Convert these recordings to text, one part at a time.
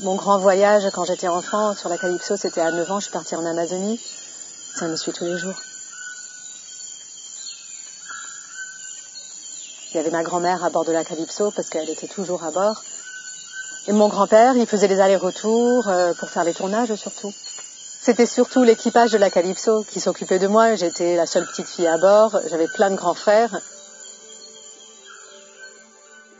Mon grand voyage quand j'étais enfant sur la Calypso, c'était à 9 ans, je suis partie en Amazonie. Ça me suit tous les jours. Il y avait ma grand-mère à bord de la Calypso parce qu'elle était toujours à bord. Et mon grand-père, il faisait les allers-retours euh, pour faire les tournages surtout. C'était surtout l'équipage de la Calypso qui s'occupait de moi. J'étais la seule petite fille à bord. J'avais plein de grands frères.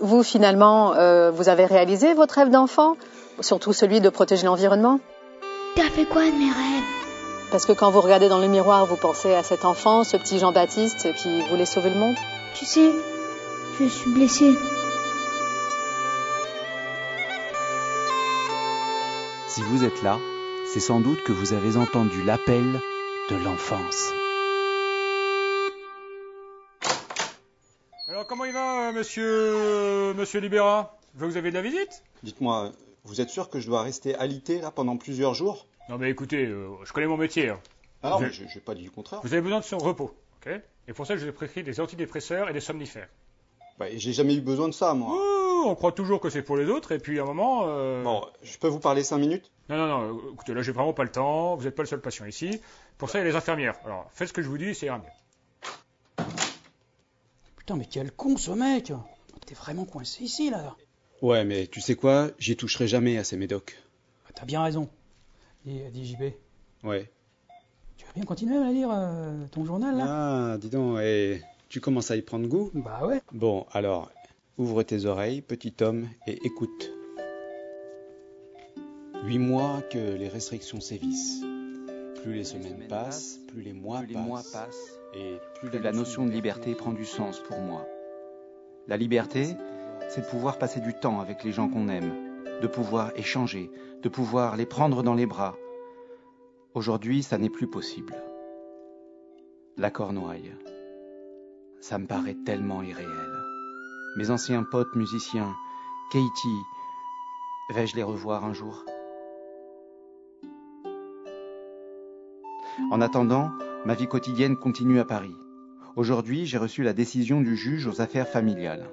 Vous, finalement, euh, vous avez réalisé votre rêve d'enfant, surtout celui de protéger l'environnement. T'as fait quoi de mes rêves? Parce que quand vous regardez dans le miroir, vous pensez à cet enfant, ce petit Jean-Baptiste qui voulait sauver le monde. Tu sais, je suis blessée. Si vous êtes là, c'est sans doute que vous avez entendu l'appel de l'enfance. Alors comment il va, euh, monsieur, monsieur Libéra Vous avez de la visite? Dites-moi, vous êtes sûr que je dois rester alité là pendant plusieurs jours? Non mais écoutez, euh, je connais mon métier. hein. Ah non, Vous mais je n'ai pas dit le contraire. Vous avez besoin de son repos, ok? Et pour ça, je vous ai prescrit des antidépresseurs et des somnifères. Bah, J'ai jamais eu besoin de ça, moi. Ouh, on croit toujours que c'est pour les autres, et puis à un moment... euh, Bon, je peux vous parler cinq minutes? Non, non, non, euh, écoutez, là j'ai vraiment pas le temps, vous n'êtes pas le seul patient ici. Pour ça, il y a les infirmières. Alors, faites ce que je vous dis, c'est ira mieux. Putain, mais quel con ce mec T'es vraiment coincé ici, là Ouais, mais tu sais quoi? J'y toucherai jamais à ces médocs. Bah, T'as bien raison. Dis, dis JB, Ouais. tu vas bien continuer à lire euh, ton journal, là? Ah, dis donc, et tu commences à y prendre goût? Bah ouais. Bon, alors, ouvre tes oreilles, petit homme, et écoute. Huit mois que les restrictions sévissent. Plus les semaines passent, plus les mois Plus les passent. mois passent, et plus plus la notion de liberté prend du sens pour moi. La liberté, c'est de pouvoir passer du temps avec les gens qu'on aime, de pouvoir échanger, de pouvoir les prendre dans les bras. Aujourd'hui, ça n'est plus possible. La cornouaille. Ça me paraît tellement irréel. Mes anciens potes musiciens, Katie, vais-je les revoir un jour? En attendant, ma vie quotidienne continue à Paris. Aujourd'hui, j'ai reçu la décision du juge aux affaires familiales.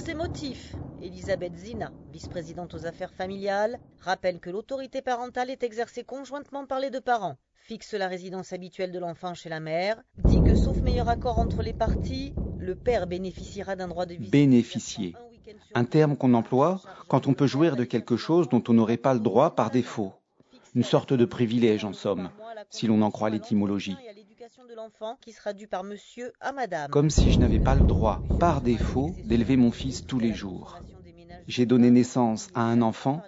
Par ces motifs, Elisabeth Zina, vice-présidente aux affaires familiales, rappelle que l'autorité parentale est exercée conjointement par les deux parents, fixe la résidence habituelle de l'enfant chez la mère, dit que sauf meilleur accord entre les parties, le père bénéficiera d'un droit de visite. Bénéficier. Un terme qu'on emploie quand on peut jouir de quelque chose dont on n'aurait pas le droit par défaut. Une sorte de privilège, en somme, si l'on en croit l'étymologie. Comme si je n'avais pas le droit, par défaut, d'élever mon fils tous les jours. J'ai donné naissance à un enfant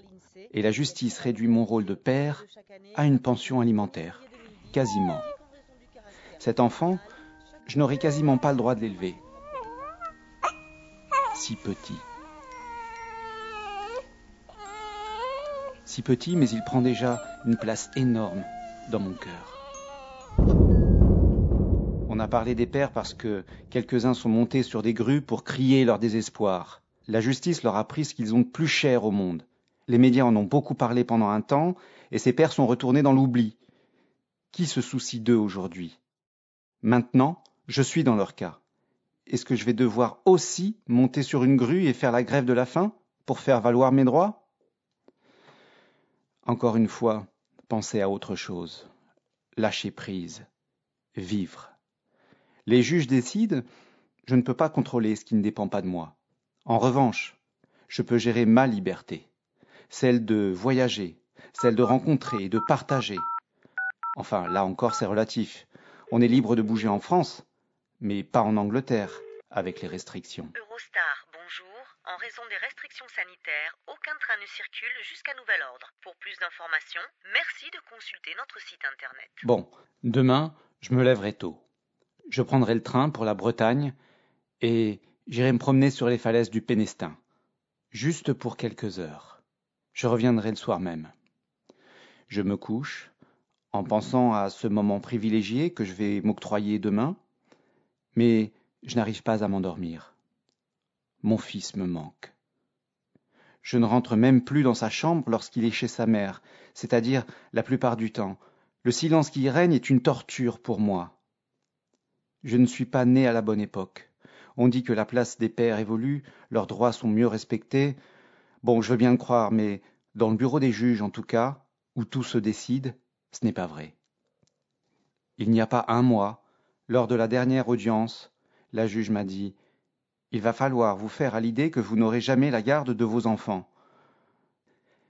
et la justice réduit mon rôle de père à une pension alimentaire. Quasiment. Cet enfant, je n'aurai quasiment pas le droit de l'élever. Si petit. Si petit, mais il prend déjà une place énorme dans mon cœur. A parlé des pères parce que quelques-uns sont montés sur des grues pour crier leur désespoir. La justice leur a pris ce qu'ils ont de plus cher au monde. Les médias en ont beaucoup parlé pendant un temps, et ces pères sont retournés dans l'oubli. Qui se soucie d'eux aujourd'hui? Maintenant, je suis dans leur cas. Est-ce que je vais devoir aussi monter sur une grue et faire la grève de la faim pour faire valoir mes droits? Encore une fois, pensez à autre chose. Lâcher prise. Vivre. Les juges décident, je ne peux pas contrôler ce qui ne dépend pas de moi. En revanche, je peux gérer ma liberté, celle de voyager, celle de rencontrer et de partager. Enfin, là encore, c'est relatif. On est libre de bouger en France, mais pas en Angleterre, avec les restrictions. Eurostar, bonjour. En raison des restrictions sanitaires, aucun train ne circule jusqu'à nouvel ordre. Pour plus d'informations, merci de consulter notre site internet. Bon, demain, je me lèverai tôt. Je prendrai le train pour la Bretagne et j'irai me promener sur les falaises du Pénestin, juste pour quelques heures. Je reviendrai le soir même. Je me couche en pensant à ce moment privilégié que je vais m'octroyer demain, mais je n'arrive pas à m'endormir. Mon fils me manque. Je ne rentre même plus dans sa chambre lorsqu'il est chez sa mère, c'est-à-dire la plupart du temps. Le silence qui y règne est une torture pour moi. Je ne suis pas né à la bonne époque. On dit que la place des pères évolue, leurs droits sont mieux respectés. Bon, je veux bien le croire, mais dans le bureau des juges, en tout cas, où tout se décide, ce n'est pas vrai. Il n'y a pas un mois, lors de la dernière audience, la juge m'a dit Il va falloir vous faire à l'idée que vous n'aurez jamais la garde de vos enfants.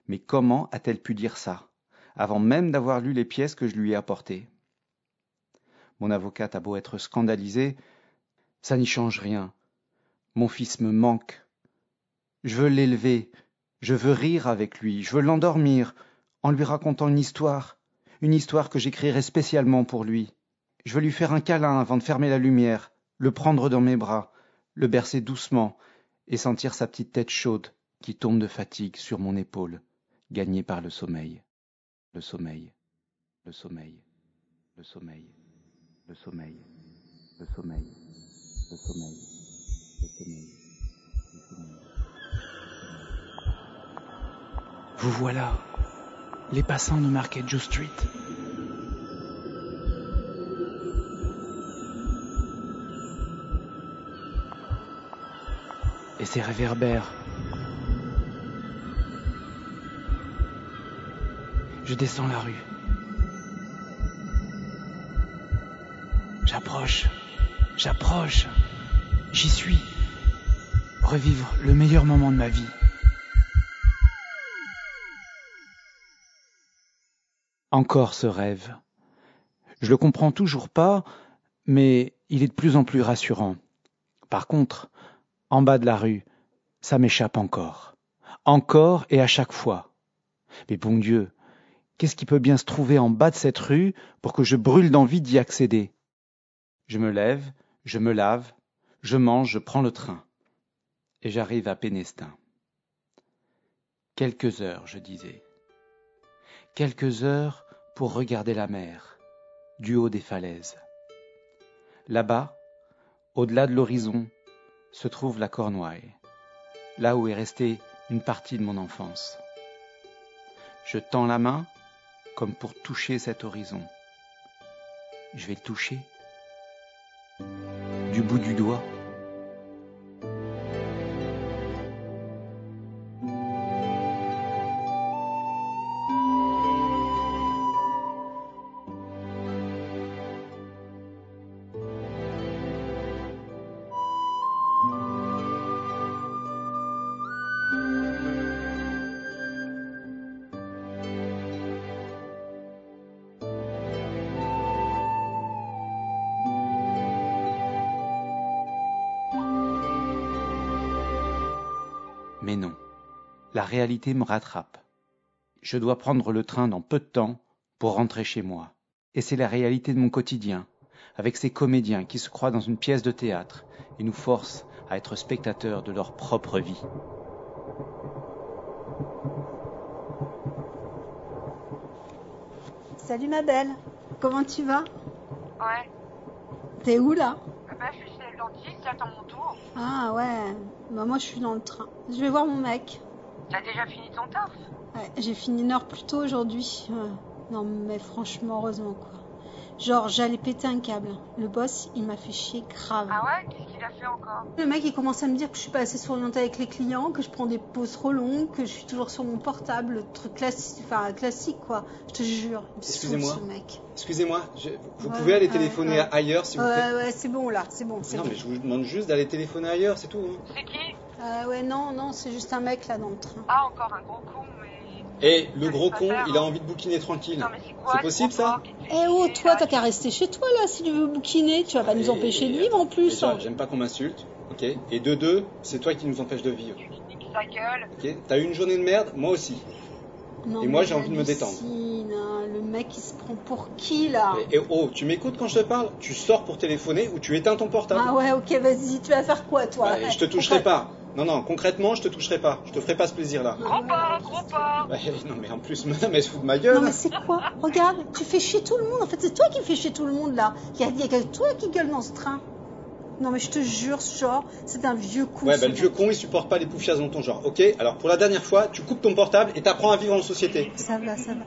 Mais comment a-t-elle pu dire ça, avant même d'avoir lu les pièces que je lui ai apportées? Mon avocate a beau être scandalisée, ça n'y change rien. Mon fils me manque. Je veux l'élever, je veux rire avec lui, je veux l'endormir, en lui racontant une histoire, une histoire que j'écrirai spécialement pour lui. Je veux lui faire un câlin avant de fermer la lumière, le prendre dans mes bras, le bercer doucement et sentir sa petite tête chaude qui tombe de fatigue sur mon épaule, gagnée par le sommeil. Le sommeil, le sommeil, le sommeil, le sommeil, le sommeil, le sommeil, le sommeil, le sommeil. Vous voilà, les passants de Market Joe Street. Et ces réverbères. Je descends la rue. J'approche, j'approche, j'y suis. Revivre le meilleur moment de ma vie. Encore ce rêve. Je le comprends toujours pas, mais il est de plus en plus rassurant. Par contre, en bas de la rue, ça m'échappe encore. Encore et à chaque fois. Mais bon Dieu, qu'est-ce qui peut bien se trouver en bas de cette rue pour que je brûle d'envie d'y accéder? Je me lève, je me lave, je mange, je prends le train. Et j'arrive à Pénestin. Quelques heures, je disais. Quelques heures pour regarder la mer, du haut des falaises. Là-bas, au-delà de l'horizon, se trouve la Cornouaille, là où est restée une partie de mon enfance. Je tends la main comme pour toucher cet horizon. Je vais le toucher du bout du doigt. Mais non, la réalité me rattrape. Je dois prendre le train dans peu de temps pour rentrer chez moi. Et c'est la réalité de mon quotidien, avec ces comédiens qui se croient dans une pièce de théâtre et nous forcent à être spectateurs de leur propre vie. Salut ma belle, comment tu vas? Ouais. T'es où là? Bah, je suis chez le dentiste, j'attends mon tour. Ah ouais, bah moi je suis dans le train. Je vais voir mon mec. T'as déjà fini ton taf Ouais, j'ai fini une heure plus tôt aujourd'hui. Ouais. Non mais franchement, heureusement quoi. Genre j'allais péter un câble. Le boss, il m'a fait chier grave. Ah ouais Qu'est-ce qu'il a fait encore Le mec, il commence à me dire que je suis pas assez souriante avec les clients, que je prends des pauses trop longues, que je suis toujours sur mon portable, le truc classique, enfin classique quoi. Je te jure. Excusez-moi. Excusez-moi, je- vous Ouais, pouvez aller ouais, téléphoner ouais. ailleurs s'il vous plaît Ouais ouais, c'est bon là, c'est bon. Non bon. mais je vous demande juste d'aller téléphoner ailleurs, c'est tout. hein. C'est qui Euh, ouais non non, c'est juste un mec là dans le train. Ah, encore un gros con, mais. Et le gros con, faire, il a hein. envie de bouquiner tranquille. Non, mais c'est quoi C'est ce possible, ça Eh oh, toi, t'as qu'à rester chez toi là si tu veux bouquiner. Tu vas pas nous Et- empêcher de vivre en plus. Hein. j'aime pas qu'on m'insulte, ok Et de deux, c'est toi qui nous empêche de vivre, Tu niques sa gueule. ok T'as eu une journée de merde, moi aussi. Non, Et moi, j'ai envie de me détendre. hein. Le mec, il se prend pour qui là Et, et oh, tu m'écoutes quand je te parle? Tu sors pour téléphoner ou tu éteins ton portable? Ah ouais, ok, vas-y, tu vas faire quoi toi? Ouais, Je te toucherai pas. Non, non, concrètement, je te toucherai pas. Je te ferai pas ce plaisir-là. Gros porc, gros. Ouais, non, mais en plus, madame, elle se fout de ma gueule. Non mais c'est quoi? Regarde, tu fais chier tout le monde. En fait, c'est toi qui fais chier tout le monde là. Il y a, il y a que toi qui gueule dans ce train. Non mais je te jure, ce genre, c'est un vieux con. Ouais, bah le vieux con, il supporte pas les poufias dans ton genre, ok Alors pour la dernière fois, tu coupes ton portable et t'apprends à vivre en société. Ça va, ça va.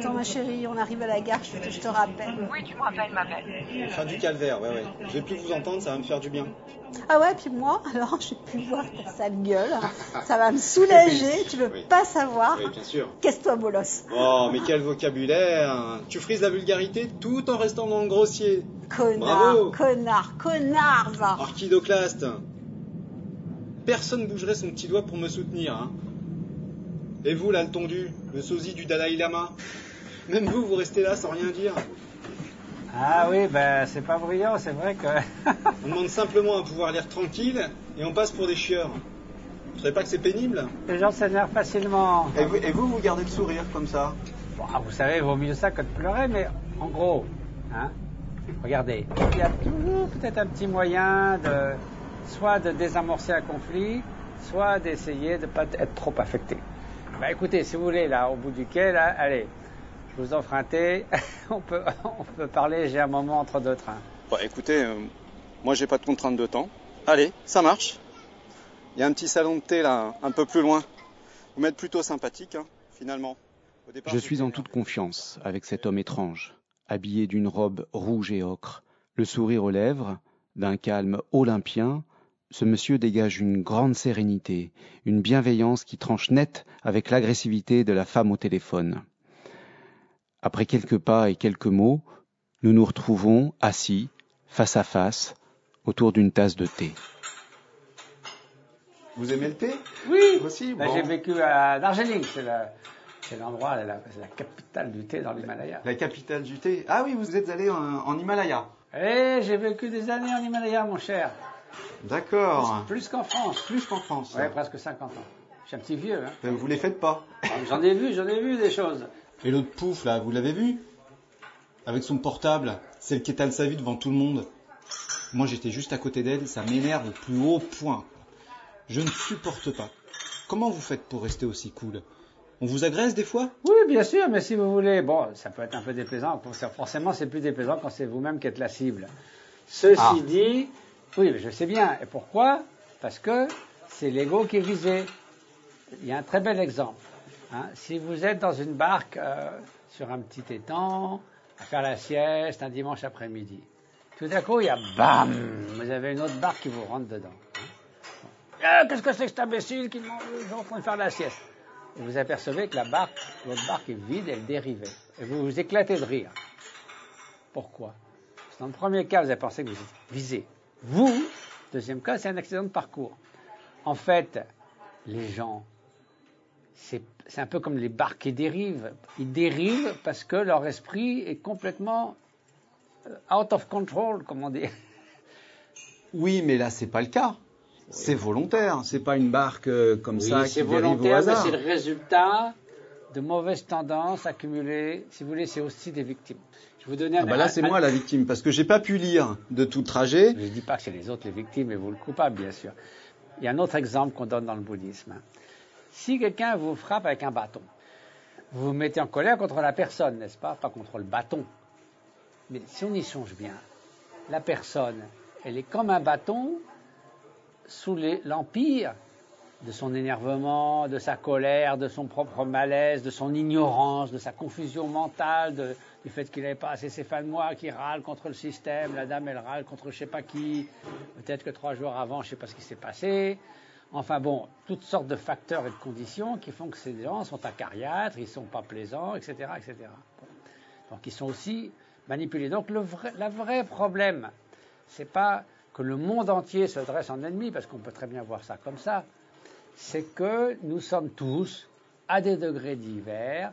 Attends, ma chérie, on arrive à la gare, je, je te rappelle. Oui, tu me rappelles, ma belle. Fin du calvaire, ouais, ouais. Je vais plus vous entendre, ça va me faire du bien. Ah ouais, puis moi, alors, je vais plus voir ta sale gueule. Ça va me soulager, tu veux Oui. pas savoir. Oui, bien sûr. Casse-toi, bolos. Oh, mais quel vocabulaire Tu frises la vulgarité tout en restant dans le grossier. Connard, Bravo. connard, connard, va. Archidoclaste Personne bougerait son petit doigt pour me soutenir, hein. Et vous, là, le tondu, le sosie du Dalai Lama? Même vous, vous restez là sans rien dire. Ah oui, ben c'est pas brillant, c'est vrai que. On demande simplement à pouvoir lire tranquille et on passe pour des chieurs. Vous savez pas que c'est pénible? Les gens s'énervent facilement. et vous, et vous, vous gardez le sourire comme ça? Bon, ah, vous savez, il vaut mieux ça que de pleurer, mais en gros, hein, regardez, il y a toujours peut-être un petit moyen de soit de désamorcer un conflit, soit d'essayer de ne pas être trop affecté. Bah écoutez, si vous voulez, là, au bout du quai, là, allez, je vous offre un thé, on peut, on peut parler, j'ai un moment entre deux trains. Bon, écoutez, euh, moi j'ai pas de contrainte de temps. Allez, ça marche. Il y a un petit salon de thé là, un peu plus loin. Vous m'êtes plutôt sympathique, hein, finalement. Au départ, Je suis en toute confiance avec cet homme étrange, habillé d'une robe rouge et ocre, le sourire aux lèvres, d'un calme olympien. Ce monsieur dégage une grande sérénité, une bienveillance qui tranche net avec l'agressivité de la femme au téléphone. Après quelques pas et quelques mots, nous nous retrouvons assis, face à face, autour d'une tasse de thé. Vous aimez le thé? Oui, Aussi Ben, Bon. j'ai vécu à Darjeeling, c'est l'endroit, la, la- c'est la capitale du thé dans l'Himalaya. La capitale du thé. Ah oui, vous êtes allé en, en Himalaya. Eh, j'ai vécu des années en Himalaya, mon cher. D'accord. Plus qu'en France. Plus qu'en France. Ouais, presque 50 ans. Je suis un petit vieux, hein. Ben, vous les faites pas. J'en ai vu, j'en ai vu des choses. Et l'autre pouf là, vous l'avez vu Avec son portable, celle qui étale sa vie devant tout le monde. Moi j'étais juste à côté d'elle, ça m'énerve au plus haut point. Je ne supporte pas. Comment vous faites pour rester aussi cool On vous agresse des fois? Oui, bien sûr, mais si vous voulez, bon, ça peut être un peu déplaisant. Forcément, c'est plus déplaisant quand c'est vous-même qui êtes la cible. Ceci Ah. dit, oui, mais je sais bien. Et pourquoi? Parce que c'est l'ego qui est visé. Il y a un très bel exemple. Hein. Si vous êtes dans une barque euh, sur un petit étang, à faire la sieste un dimanche après-midi, tout d'un coup, il y a bam Vous avez une autre barque qui vous rentre dedans. hein. Ah, Qu'est-ce que c'est que cet imbécile qui est en train de faire la sieste? Et vous apercevez que la barque, votre barque est vide, elle dérivait. Et vous vous éclatez de rire. Pourquoi? Dans le premier cas, vous avez pensé que vous êtes visé. Vous, deuxième cas, c'est un accident de parcours. En fait, les gens, c'est un peu comme les barques qui dérivent. Ils dérivent parce que leur esprit est complètement euh, out of control, comme on dit. Oui, mais là c'est pas le cas. C'est volontaire, c'est pas une barque euh, comme Oui, ça qui dérive au volontaire, mais hasard. c'est le résultat de mauvaises tendances accumulées. Si vous voulez, c'est aussi des victimes. Je vais vous donner un, Ah bah là c'est moi la victime parce que j'ai pas pu lire de tout trajet. Je ne dis pas que c'est les autres les victimes et vous le coupable, bien sûr. Il y a un autre exemple qu'on donne dans le bouddhisme. Si quelqu'un vous frappe avec un bâton, vous vous mettez en colère contre la personne, n'est-ce pas? Pas contre le bâton. Mais si on y songe bien, la personne, elle est comme un bâton sous l'empire de son énervement, de sa colère, de son propre malaise, de son ignorance, de sa confusion mentale, du fait qu'il n'avait pas assez ses fins de mois, qui râle contre le système, la dame elle râle contre je sais pas qui, peut-être que trois jours avant je sais pas ce qui s'est passé. Enfin bon, toutes sortes de facteurs et de conditions qui font que ces gens sont acariâtres, ils sont pas plaisants, etc., etc. Donc ils sont aussi manipulés. Donc le vrai, la vraie problème, pas que le monde entier se dresse en ennemi, parce qu'on peut très bien voir ça comme ça, c'est que nous sommes tous, à des degrés divers,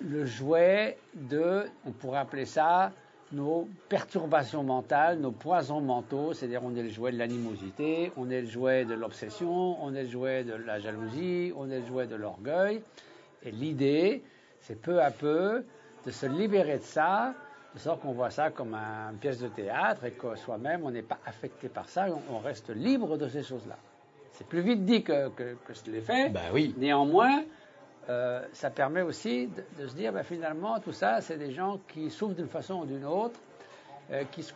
le jouet de, on pourrait appeler ça, nos perturbations mentales, nos poisons mentaux, c'est-à-dire on est le jouet de l'animosité, on est le jouet de l'obsession, on est le jouet de la jalousie, on est le jouet de l'orgueil. Et l'idée, c'est peu à peu de se libérer de ça, de sorte qu'on voit ça comme un- une pièce de théâtre et que soi-même, on n'est pas affecté par ça, on, on reste libre de ces choses-là. C'est plus vite dit que, que, que je l'ai fait. Bah oui. Néanmoins, euh, ça permet aussi de, de se dire, bah, finalement, tout ça, c'est des gens qui souffrent d'une façon ou d'une autre. euh, qui, se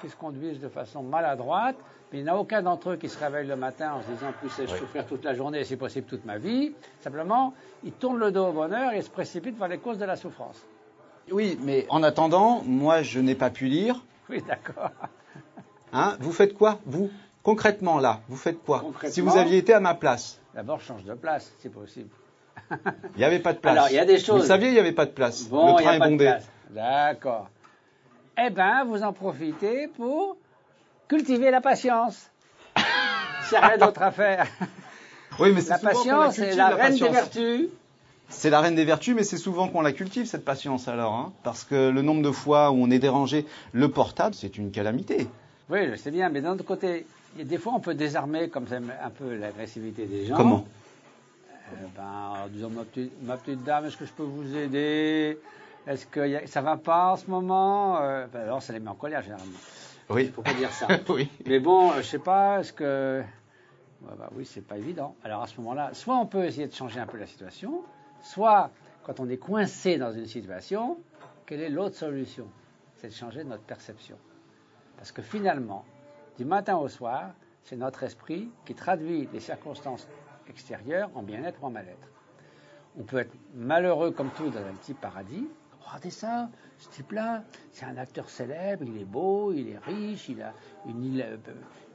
qui, se conduisent de façon maladroite, mais il n'y a aucun d'entre eux qui se réveille le matin en se disant plus je souffrir toute la journée et si possible toute ma vie. Simplement, ils tournent le dos au bonheur et se précipitent vers les causes de la souffrance. Oui, mais en attendant, moi je n'ai pas pu lire. Oui, d'accord. Hein, vous faites quoi, vous? Concrètement, là, vous faites quoi? Si vous aviez été à ma place D'abord, change de place, si possible. Il n'y avait pas de place. Alors, il y a des choses. Vous saviez, il n'y avait pas de place. Bon, le train est bondé. D'accord. Eh bien, vous en profitez pour cultiver la patience. C'est rien d'autre à faire. Oui, mais la patience, c'est la, reine des vertus. C'est la reine des vertus, mais c'est souvent qu'on la cultive, cette patience alors. Hein, parce que le nombre de fois où on est dérangé, le portable, c'est une calamité. Oui, je sais bien, mais d'un autre côté, des fois on peut désarmer comme ça un peu l'agressivité des gens. Comment? Ben, en disant ma petite, ma petite dame, est-ce que je peux vous aider? Est-ce que y a, ça va pas en ce moment? Euh, ben, Alors ça les met en colère généralement. Oui. Pas dire ça. oui. Mais bon, euh, je sais pas, est-ce que bah, oui, c'est pas évident. Alors à ce moment-là, soit on peut essayer de changer un peu la situation, soit quand on est coincé dans une situation, quelle est l'autre solution? C'est de changer notre perception. Parce que finalement, du matin au soir, c'est notre esprit qui traduit les circonstances extérieures en bien-être ou en mal-être. On peut être malheureux comme tout dans un petit paradis. Regardez ça, ce type-là, c'est un acteur célèbre, il est beau, il est riche, il a une île,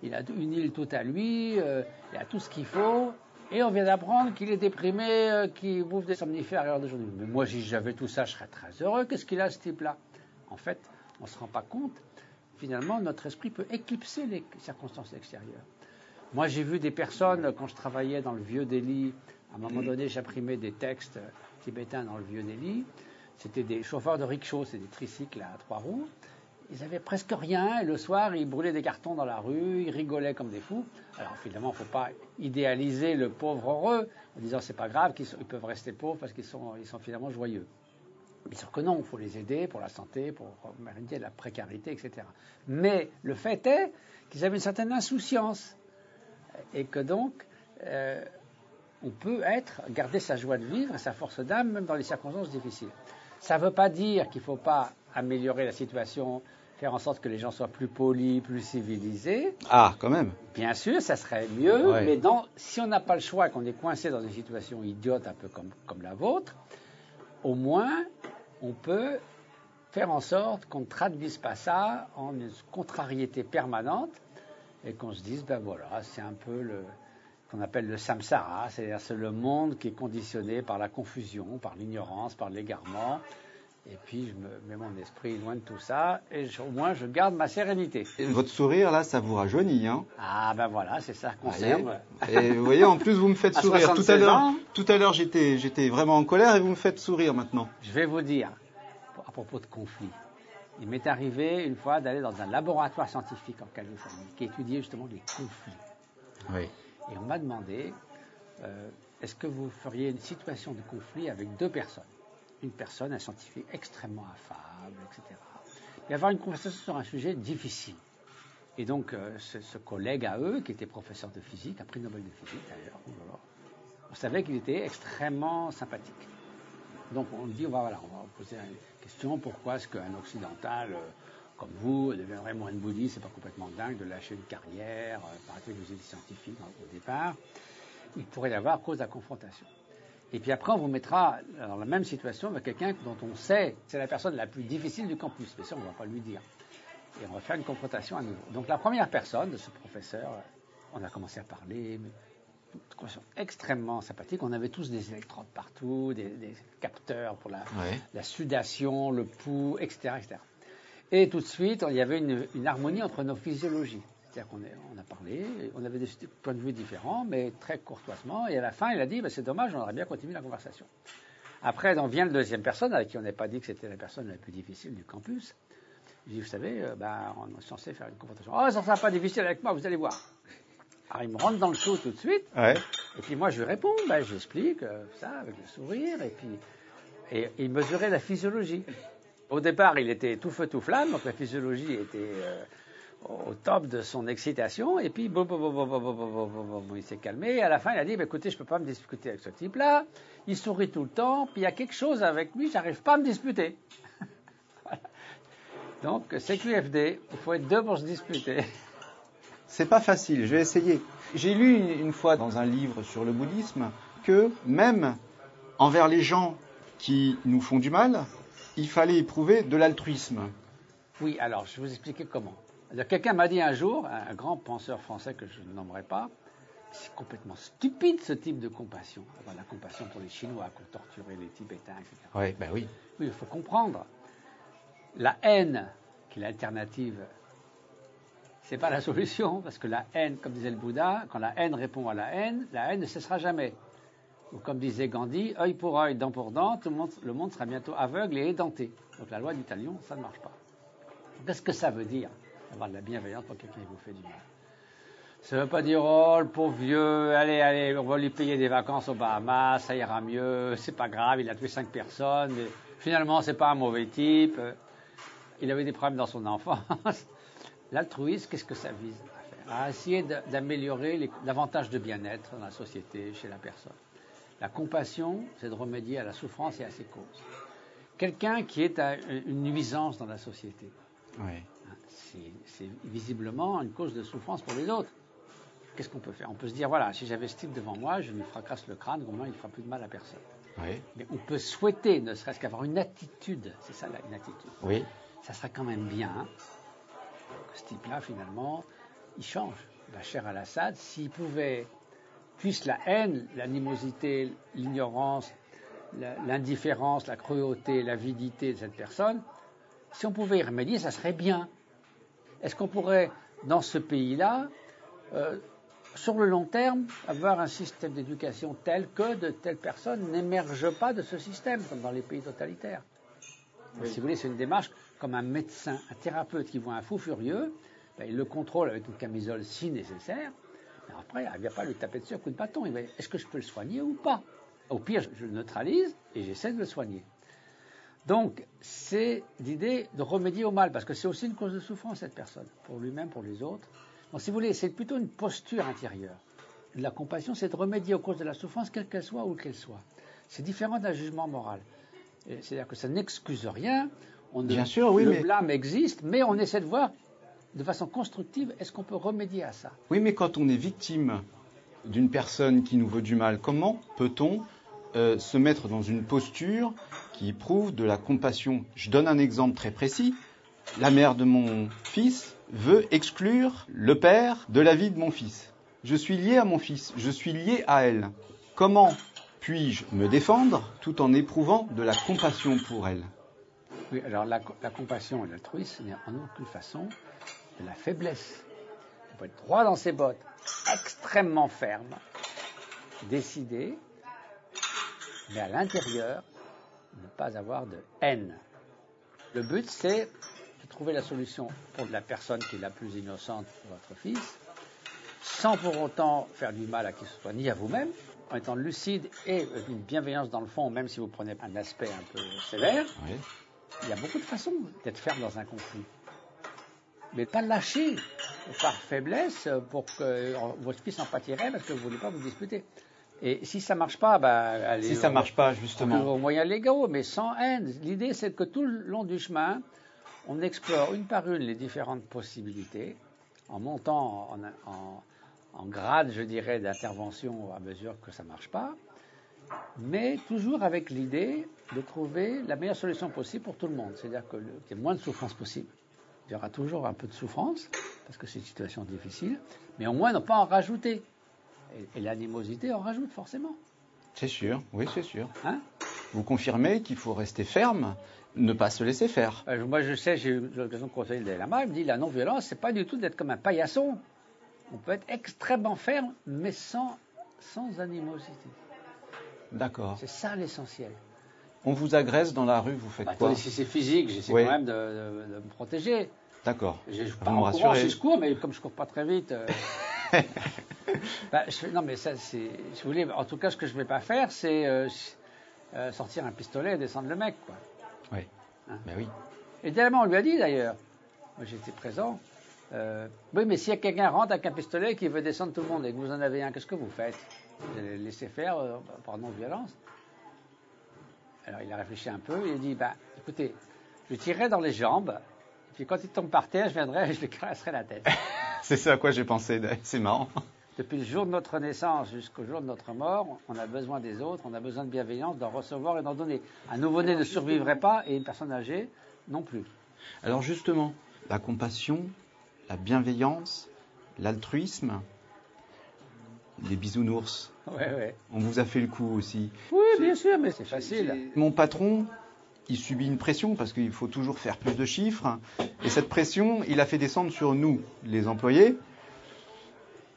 euh, toute à lui, euh, il a tout ce qu'il faut. Et on vient d'apprendre qu'il est déprimé, euh, qu'il bouffe des somnifères à l'heure d'aujourd'hui. Mais moi, si j'avais tout ça, je serais très heureux. Qu'est-ce qu'il a, ce type-là? En fait, on ne se rend pas compte finalement, notre esprit peut éclipser les circonstances extérieures. Moi, j'ai vu des personnes, quand je travaillais dans le vieux Delhi, à un moment donné, j'imprimais des textes tibétains dans le vieux Delhi. C'était des chauffeurs de rickshaw, c'est des tricycles à trois roues. Ils avaient presque rien et le soir, ils brûlaient des cartons dans la rue, ils rigolaient comme des fous. Alors finalement, il ne faut pas idéaliser le pauvre heureux en disant c'est pas grave, qu'ils peuvent rester pauvres parce qu'ils sont, ils sont finalement joyeux. Bien sûr que non, il faut les aider pour la santé, pour remédier la précarité, etc. Mais le fait est qu'ils avaient une certaine insouciance et que donc euh, on peut être, garder sa joie de vivre et sa force d'âme même dans les circonstances difficiles. Ça ne veut pas dire qu'il ne faut pas améliorer la situation, faire en sorte que les gens soient plus polis, plus civilisés. Ah, quand même. Bien sûr, ça serait mieux, mais si on n'a pas le choix, qu'on est coincé dans une situation idiote un peu comme, comme la vôtre, au moins on peut faire en sorte qu'on ne traduise pas ça en une contrariété permanente et qu'on se dise, ben voilà, c'est un peu le qu'on appelle le samsara, c'est-à-dire c'est le monde qui est conditionné par la confusion, par l'ignorance, par l'égarement. Et puis je me mets mon esprit loin de tout ça et au moins je garde ma sérénité. votre sourire là, ça vous rajeunit, hein Ah ben voilà, c'est ça qu'on conserve. Et vous voyez, en plus vous me faites sourire. Tout à l'heure, tout à l'heure j'étais, j'étais vraiment en colère et vous me faites sourire maintenant. Je vais vous dire, à propos de conflits. Il m'est arrivé une fois d'aller dans un laboratoire scientifique en Californie qui étudiait justement les conflits. Oui. Et on m'a demandé euh, est-ce que vous feriez une situation de conflit avec deux personnes? Une personne, un scientifique extrêmement affable, etc. Et avoir une conversation sur un sujet difficile. Et donc, euh, ce, collègue à eux, qui était professeur de physique, un prix Nobel de physique d'ailleurs, on savait qu'il était extrêmement sympathique. Donc on dit, voilà, on va poser une question, pourquoi est-ce qu'un occidental euh, comme vous deviendrait moine bouddhiste, c'est pas complètement dingue de lâcher une carrière, euh, par exemple vous êtes scientifique au départ, il pourrait y avoir cause la confrontation. Et puis après, on vous mettra dans la même situation avec quelqu'un dont on sait c'est la personne la plus difficile du campus, mais ça, on ne va pas lui dire. Et on va faire une confrontation à nouveau. Donc la première personne de ce professeur, on a commencé à parler, extrêmement sympathique. On avait tous des électrodes partout, des, capteurs pour la, la, sudation, le pouls, etc., etc. Et tout de suite, il y avait une, harmonie entre nos physiologies. C'est-à-dire qu'on on a parlé, on avait des points de vue différents, mais très courtoisement. Et à la fin, il a dit, bah, c'est dommage, on aurait bien continué la conversation. Après, on vient le deuxième personne, avec qui on n'a pas dit que c'était la personne la plus difficile du campus. Je dis, vous savez, euh, bah, on est censé faire une confrontation. Oh, ça ne sera pas difficile avec moi, vous allez voir. Alors il me rentre dans le show tout de suite. Et puis moi je lui réponds, ben, j'explique euh, ça avec le sourire. Et puis et, il mesurait la physiologie. Au départ, il était tout feu tout flamme, donc la physiologie était euh, au top de son excitation. Et puis bon, il s'est calmé. Et à la fin, il a dit ben, écoutez, je ne peux pas me disputer avec ce type-là. Il sourit tout le temps. Puis il y a quelque chose avec lui, j'arrive pas à me disputer. Donc, CQFD, il faut être deux pour se disputer. C'est pas facile, je vais essayer. J'ai lu une fois dans un livre sur le bouddhisme que même envers les gens qui nous font du mal, il fallait éprouver de l'altruisme. Oui, alors je vais vous expliquer comment. Quelqu'un m'a dit un jour, un grand penseur français que je ne nommerai pas, c'est complètement stupide ce type de compassion. la compassion pour les Chinois qui ont torturé les Tibétains, etc. Oui, ben oui. Oui, il faut comprendre. La haine, qui est l'alternative, c'est pas la solution, parce que la haine, comme disait le Bouddha, quand la haine répond à la haine, la haine ne cessera jamais. Ou comme disait Gandhi, œil pour œil, dent pour dent, le, monde, sera bientôt aveugle et édenté. Donc la loi du ça ne marche pas. Qu'est-ce que ça veut dire? Avoir de la bienveillance pour quelqu'un qui vous fait du mal. Ça ne veut pas dire, oh, le pauvre vieux, allez, allez, on va lui payer des vacances aux Bahamas, ça ira mieux, c'est pas grave, il a tué cinq personnes, mais finalement, c'est pas un mauvais type. Il avait des problèmes dans son enfance. L'altruisme, qu'est-ce que ça vise à faire À essayer d'améliorer davantage de bien-être dans la société, chez la personne. La compassion, c'est de remédier à la souffrance et à ses causes. Quelqu'un qui est à une nuisance dans la société, oui. c'est visiblement une cause de souffrance pour les autres. Qu'est-ce qu'on peut faire? On peut se dire, voilà, si j'avais ce type devant moi, je lui fracasse le crâne, au moins il ne fera plus de mal à personne. Oui. Mais on peut souhaiter, ne serait-ce qu'avoir une attitude, c'est ça une attitude. Oui. Ça serait quand même bien que ce type-là, finalement, il change. Bachar al-Assad, s'il pouvait, puisse la haine, l'animosité, l'ignorance, l'indifférence, la cruauté, l'avidité de cette personne, si on pouvait y remédier, ça serait bien. Est-ce qu'on pourrait, dans ce pays-là, euh, sur le long terme, avoir un système d'éducation tel que de telles personnes n'émergent pas de ce système, comme dans les pays totalitaires? Si vous voulez, c'est une démarche comme un médecin, un thérapeute qui voit un fou furieux, ben, il le contrôle avec une camisole si nécessaire, mais après, il ne vient pas lui taper dessus un coup de bâton. Il va est-ce que je peux le soigner ou pas? Au pire, je le neutralise et j'essaie de le soigner. Donc, c'est l'idée de remédier au mal, parce que c'est aussi une cause de souffrance, cette personne, pour lui-même, pour les autres. Donc, si vous voulez, c'est plutôt une posture intérieure. La compassion, c'est de remédier aux causes de la souffrance, quelle qu'elle soit ou qu'elle soit. C'est différent d'un jugement moral. C'est-à-dire que ça n'excuse rien. On Bien sûr, oui, le mais... blâme existe, mais on essaie de voir de façon constructive, est-ce qu'on peut remédier à ça? Oui, mais quand on est victime d'une personne qui nous veut du mal, comment peut-on euh, se mettre dans une posture qui éprouve de la compassion? Je donne un exemple très précis. La mère de mon fils veut exclure le père de la vie de mon fils. Je suis lié à mon fils, je suis lié à elle. Comment puis-je me défendre tout en éprouvant de la compassion pour elle? Oui, alors la, compassion et l'altruisme, n'est en aucune façon de la faiblesse. Il faut être droit dans ses bottes, extrêmement ferme, décidé, mais à l'intérieur, ne pas avoir de haine. Le but, c'est de trouver la solution pour la personne qui est la plus innocente, votre fils, sans pour autant faire du mal à qui que ce soit, ni à vous-même, en étant lucide et une bienveillance dans le fond, même si vous prenez un aspect un peu sévère. Oui. Il y a beaucoup de façons d'être ferme dans un conflit. Mais pas lâcher par faiblesse pour que votre fils en pâtirait parce que vous ne voulez pas vous disputer. Et si ça marche pas, bah, allez, Si ça au- marche pas, justement. aux moyens légaux, mais sans haine. L'idée, c'est que tout le long du chemin, on explore une par une les différentes possibilités, en montant en, en- en grade, je dirais, d'intervention à mesure que ça marche pas, mais toujours avec l'idée de trouver la meilleure solution possible pour tout le monde. C'est-à-dire qu'il y ait moins de souffrance possible. Il y aura toujours un peu de souffrance, parce que c'est une situation difficile, mais au moins ne pas en rajouter. Et, et l'animosité en rajoute forcément. C'est sûr, oui, c'est sûr. Hein? Vous confirmez qu'il faut rester ferme, ne pas se laisser faire? Euh, Moi, je sais, j'ai eu l'occasion de conseiller le Lama, il me dit la non-violence, c'est pas du tout d'être comme un paillasson. On peut être extrêmement ferme, mais sans, sans animosité. D'accord. C'est ça l'essentiel. On vous agresse dans la rue, vous faites Bah, quoi attendez, si c'est physique, j'essaie Oui. quand même de, de- de me protéger. D'accord. Je, pars me en courant, si je cours, mais comme je cours pas très vite. euh, bah, je non, mais ça, c'est. Si vous voulez, en tout cas, ce que je vais pas faire, c'est euh, euh, sortir un pistolet et descendre le mec, quoi. Oui. Hein. Ben oui. Évidemment, on lui a dit d'ailleurs, moi j'étais présent, euh, oui, mais s'il y a quelqu'un rentre avec un pistolet qui veut descendre tout le monde et que vous en avez un, qu'est-ce que vous faites Vous allez le laisser faire euh, par non-violence Alors il a réfléchi un peu, il a dit, bah, écoutez, je tirerai dans les jambes, Puis quand il tombe par terre, je viendrai et je lui caresserai la tête. c'est ça à quoi j'ai pensé, c'est marrant. Depuis le jour de notre naissance jusqu'au jour de notre mort, on a besoin des autres, on a besoin de bienveillance, d'en recevoir et d'en donner. Un nouveau-né ne survivrait pas et une personne âgée non plus. Alors justement, la compassion, la bienveillance, l'altruisme, les bisounours. Ouais, ouais. On vous a fait le coup aussi. Oui, bien sûr, mais c'est facile. Mon patron, il subit une pression parce qu'il faut toujours faire plus de chiffres. Et cette pression, il a fait descendre sur nous, les employés.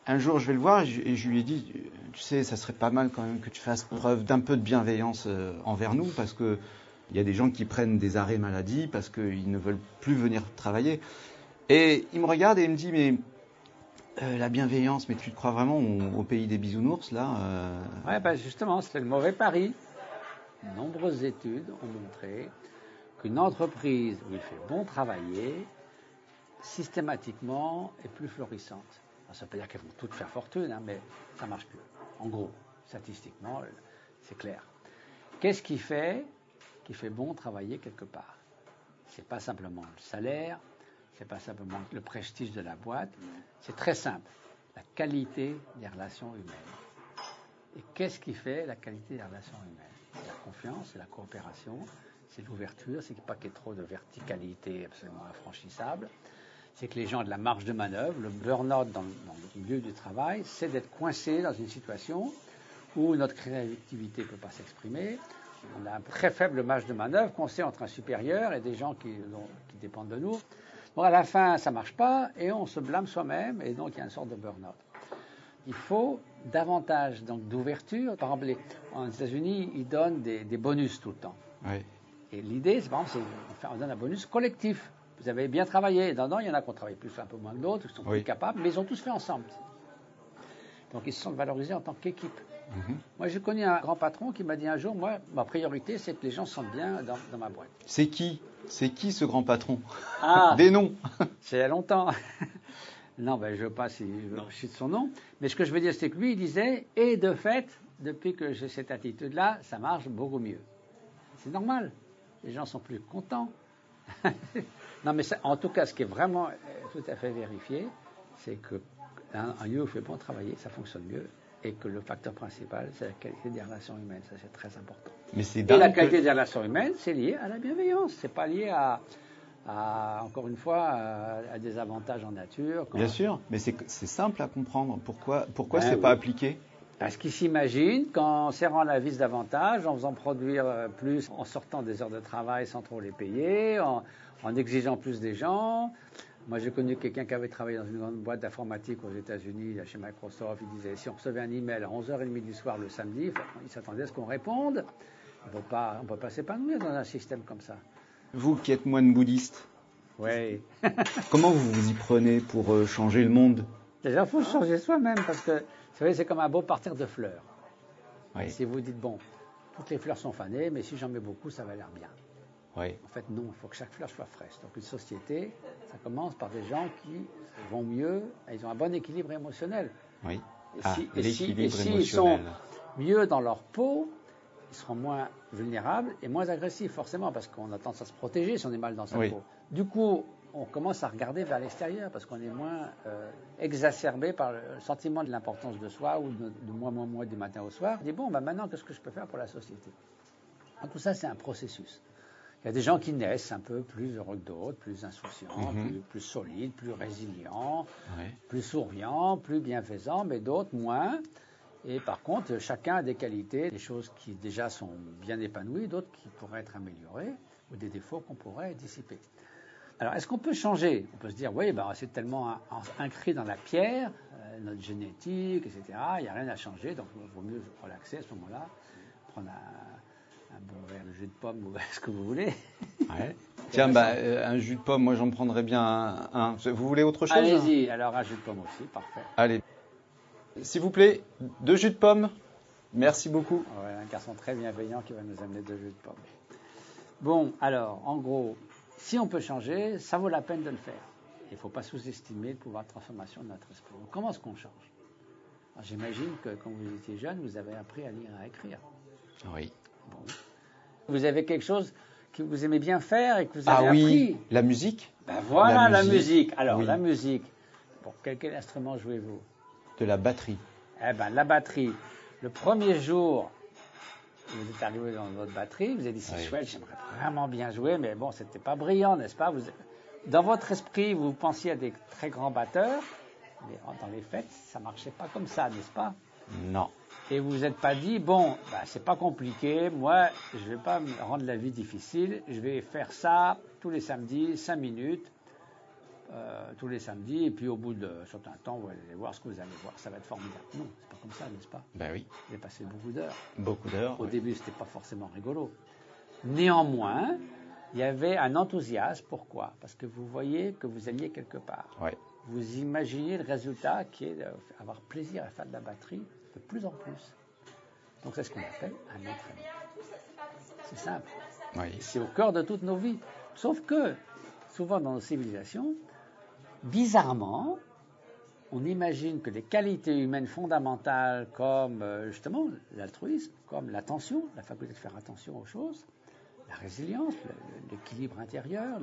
Un jour, je vais le voir et je, lui ai dit, tu sais, ça serait pas mal quand même que tu fasses preuve d'un peu de bienveillance euh, envers nous parce que il y a des gens qui prennent des arrêts maladie parce qu'ils ne veulent plus venir travailler. Et il me regarde et il me dit, mais euh, la bienveillance, mais tu te crois vraiment au, pays des bisounours, là euh... Ouais, bah justement, c'est le mauvais pari. De nombreuses études ont montré qu'une entreprise où il fait bon travailler, systématiquement, est plus florissante. ça ne veut pas dire qu'elles vont toutes faire fortune, hein, mais ça marche plus. En gros, statistiquement, c'est clair. Qu'est-ce qui fait qui fait bon travailler quelque part? C'est pas simplement le salaire, c'est pas simplement le prestige de la boîte, c'est très simple, la qualité des relations humaines. Et qu'est-ce qui fait la qualité des relations humaines? C'est la confiance, c'est la coopération, c'est l'ouverture, c'est pas qu'il y ait trop de verticalité absolument infranchissable, c'est que les gens ont de la marge de manœuvre, le burn-out dans, le milieu du travail, c'est d'être coincé dans une situation où notre créativité ne peut pas s'exprimer, on a un très faible marge de manœuvre qu'on sait entre un supérieur et des gens qui dépendent de nous. Bon, à la fin, ça marche pas et on se blâme soi-même et donc il y a une sorte de burn-out. Il faut davantage donc d'ouverture. Par exemple, en États-Unis, ils donnent des, bonus tout le temps. Et l'idée, c'est par exemple, on donne un bonus collectif. Vous avez bien travaillé. Non, il y en a qui ont travaillé plus, un peu moins que d'autres, qui sont plus capables, mais ils ont tous fait ensemble. Donc ils se sont valorisés en tant qu'équipe. Mhm. Moi, j'ai connu un grand patron qui m'a dit un jour, moi, ma priorité, c'est que les gens se sentent bien dans, ma boîte. C'est qui? C'est qui ce grand patron ah, Des noms C'est il y a longtemps. non, ben, je ne veux pas si je cite son nom. Mais ce que je veux dire, c'est que lui, il disait, et de fait, depuis que j'ai cette attitude-là, ça marche beaucoup mieux. C'est normal. Les gens sont plus contents. non, mais en tout cas, ce qui est vraiment euh, tout à fait vérifié, c'est que un lieu où fait bon travailler, ça fonctionne mieux et que le facteur principal, c'est la qualité des relations humaines. Ça, c'est très important. Mais c'est et la qualité des relations humaines, c'est lié à la bienveillance. C'est pas lié à, encore une fois, à, des avantages en nature. Bien sûr, mais c'est simple à comprendre. Pourquoi, pourquoi ben c'est pas appliqué? Parce qu'ils s'imaginent qu'en serrant la vis davantage, en faisant produire euh, plus, en sortant des heures de travail sans trop les payer, en, en exigeant plus des gens, moi, j'ai connu quelqu'un qui avait travaillé dans une grande boîte d'informatique aux États-Unis, chez Microsoft. Il disait si on recevait un email à 11h30 du soir le samedi, il s'attendait à ce qu'on réponde. On ne peut pas s'épanouir dans un système comme ça. Vous qui êtes moine bouddhiste, oui. comment vous vous y prenez pour euh, changer le monde? Déjà, il faut changer soi-même parce que, vous savez, c'est comme un beau partir de fleurs. Si vous dites, bon, toutes les fleurs sont fanées, mais si j'en mets beaucoup, ça va l'air bien. En fait, non, il faut que chaque fleur soit fraîche. Donc une société, ça commence par des gens qui vont mieux, ils ont un bon équilibre émotionnel. Oui. Et ah, s'ils si, sont mieux dans leur peau, ils seront moins vulnérables et moins agressifs, forcément, parce qu'on a tendance à se protéger si on est mal dans sa peau. Du coup, on commence à regarder vers l'extérieur parce qu'on est moins euh, exacerbé par le sentiment de l'importance de soi ou de, de moi, moi, moi du matin au soir. On dit bon, bah maintenant, qu'est-ce que je peux faire pour la société? Tout ça, c'est un processus. Il y a des gens qui naissent un peu plus heureux que d'autres, plus insouciants, mhm. plus, solides, plus résilients, plus souriants, plus bienfaisants, mais d'autres moins. Et par contre, chacun a des qualités, des choses qui déjà sont bien épanouies, d'autres qui pourraient être améliorées, ou des défauts qu'on pourrait dissiper. Alors, est-ce qu'on peut changer? On peut se dire, oui, ben, c'est tellement inscrit dans la pierre, euh, notre génétique, etc. Il n'y a rien à changer, donc il vaut mieux relaxer à ce moment-là, prendre un, un bon verre de jus de pomme ou ce que vous voulez. Tiens, bah, euh, un jus de pomme, moi j'en prendrais bien un, Vous voulez autre chose? Allez-y, alors un jus de pomme aussi, parfait. Allez. S'il vous plaît, deux jus de pomme. Merci beaucoup. un garçon très bienveillant qui va nous amener deux jus de pomme. Bon, alors, en gros, si on peut changer, ça vaut la peine de le faire. Il ne faut pas sous-estimer le pouvoir de transformation de notre esprit. comment est-ce qu'on change? J'imagine que quand vous étiez jeune, vous avez appris à lire et à écrire. Oui. Vous avez quelque chose que vous aimez bien faire et que vous Ah avez oui, appris. la musique Ben voilà la La musique. Alors, oui. la musique. Bon, quel, quel instrument jouez-vous? De la batterie. Eh ben, la batterie. Le premier jour, vous êtes arrivé dans votre batterie, vous avez dit c'est Oui. chouette, j'aimerais vraiment bien jouer, mais bon, c'était pas brillant, n'est-ce pas? Vous, Dans votre esprit, vous pensiez à des très grands batteurs, mais dans les faits, ça marchait pas comme ça, n'est-ce pas? Non. Et vous vous êtes pas dit, bon, bah, c'est pas compliqué, moi, je vais pas me rendre la vie difficile, je vais faire ça tous les samedis, 5 minutes, euh, tous les samedis, et puis au bout d'un certain temps, vous allez voir ce que vous allez voir, ça va être formidable. Non, c'est pas comme ça, n'est-ce pas? Ben oui, avez passé beaucoup d'heures. beaucoup d'heures. Au début, c'était pas forcément rigolo. Néanmoins, il y avait un enthousiasme. Pourquoi? Parce que vous voyez que vous alliez quelque part. Vous imaginez le résultat qui est d'avoir plaisir à faire de la batterie de plus en plus. Donc c'est ce qu'on appelle un entraînement. C'est simple. Oui. C'est au cœur de toutes nos vies. Sauf que, souvent dans nos civilisations, bizarrement, on imagine que les qualités humaines fondamentales comme euh, justement l'altruisme, comme l'attention, la faculté de faire attention aux choses, la résilience, l'équilibre intérieur,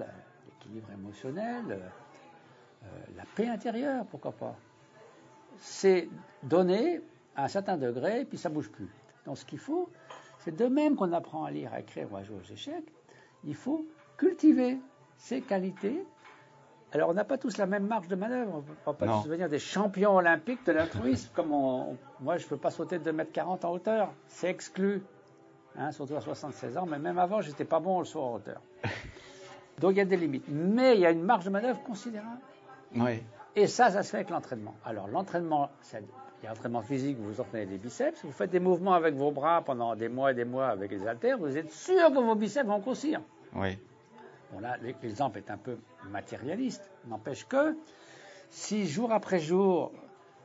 l'équilibre émotionnel, euh, euh, la paix intérieure, pourquoi pas, c'est donné à un certain degré, puis ça bouge plus. Donc ce qu'il faut, c'est de même qu'on apprend à lire, à écrire ou à jouer aux échecs, il faut cultiver ces qualités. Alors on n'a pas tous la même marge de manœuvre, on ne peut pas Non. tous devenir des champions olympiques de l'altruisme, comme on- moi je ne peux pas sauter de 2m40 en hauteur, c'est exclu. Hein, surtout à 76 ans, mais même avant, j'étais pas bon le saut en hauteur. Donc il y a des limites. Mais il y a une marge de manœuvre considérable. Ouais. Et ça, ça se fait avec l'entraînement. Alors, l'entraînement, c'est- il y a l'entraînement physique, vous entraînez les biceps, vous faites des mouvements avec vos bras pendant des mois et des mois avec les haltères, vous êtes sûr que vos biceps vont grossir. Oui. Bon, là, l'exemple est un peu matérialiste. N'empêche que, si jour après jour,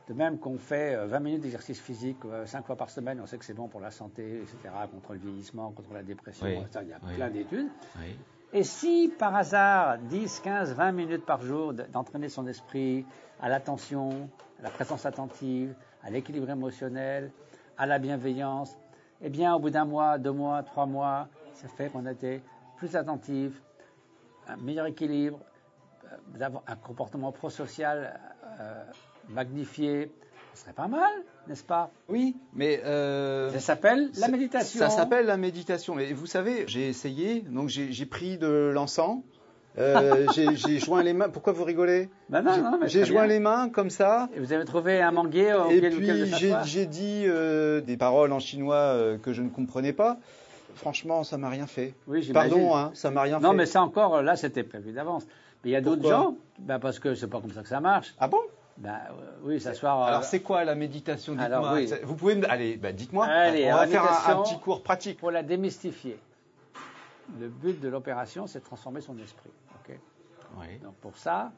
de même qu'on fait euh, 20 minutes d'exercice physique 5 fois par semaine, on sait que c'est bon pour la santé, etc., contre le vieillissement, contre la dépression, Oui. etc., il y a Oui. plein d'études. Oui. Et si par hasard, 10, 15, 20 minutes par jour d'entraîner son esprit à l'attention, à la présence attentive, à l'équilibre émotionnel, à la bienveillance, eh bien au bout d'un mois, deux mois, trois mois, ça fait qu'on était plus attentif, un meilleur équilibre, euh, d'avoir un comportement prosocial euh, magnifié. Ce serait pas mal, n'est-ce pas? Oui, mais euh, Ça s'appelle la méditation. Ça s'appelle la méditation. Mais vous savez, j'ai essayé, donc j'ai pris de l'encens, euh, j'ai joint les mains. Pourquoi vous rigolez? Ben non, J'ai- non, joint bien. les mains comme ça. Et vous avez trouvé un manguier Et auquel auquel puis j'ai dit euh, des paroles en chinois euh, que je ne comprenais pas. Franchement, ça m'a rien fait. Oui. Pardon, hein, ça m'a rien Non, fait. mais ça encore, là, c'était prévu d'avance. Mais il y a d'autres gens, ben, parce que c'est pas comme ça que ça marche. Ah bon? Ben, euh, oui, s'asseoir. euh, Alors c'est quoi la méditation? Dites-moi. oui. Vous pouvez me... Allez, bah, dites-moi. Allez, On va faire un, un petit cours pratique. pour la démystifier. Le but de l'opération, c'est de transformer son esprit. Oui. Donc pour ça,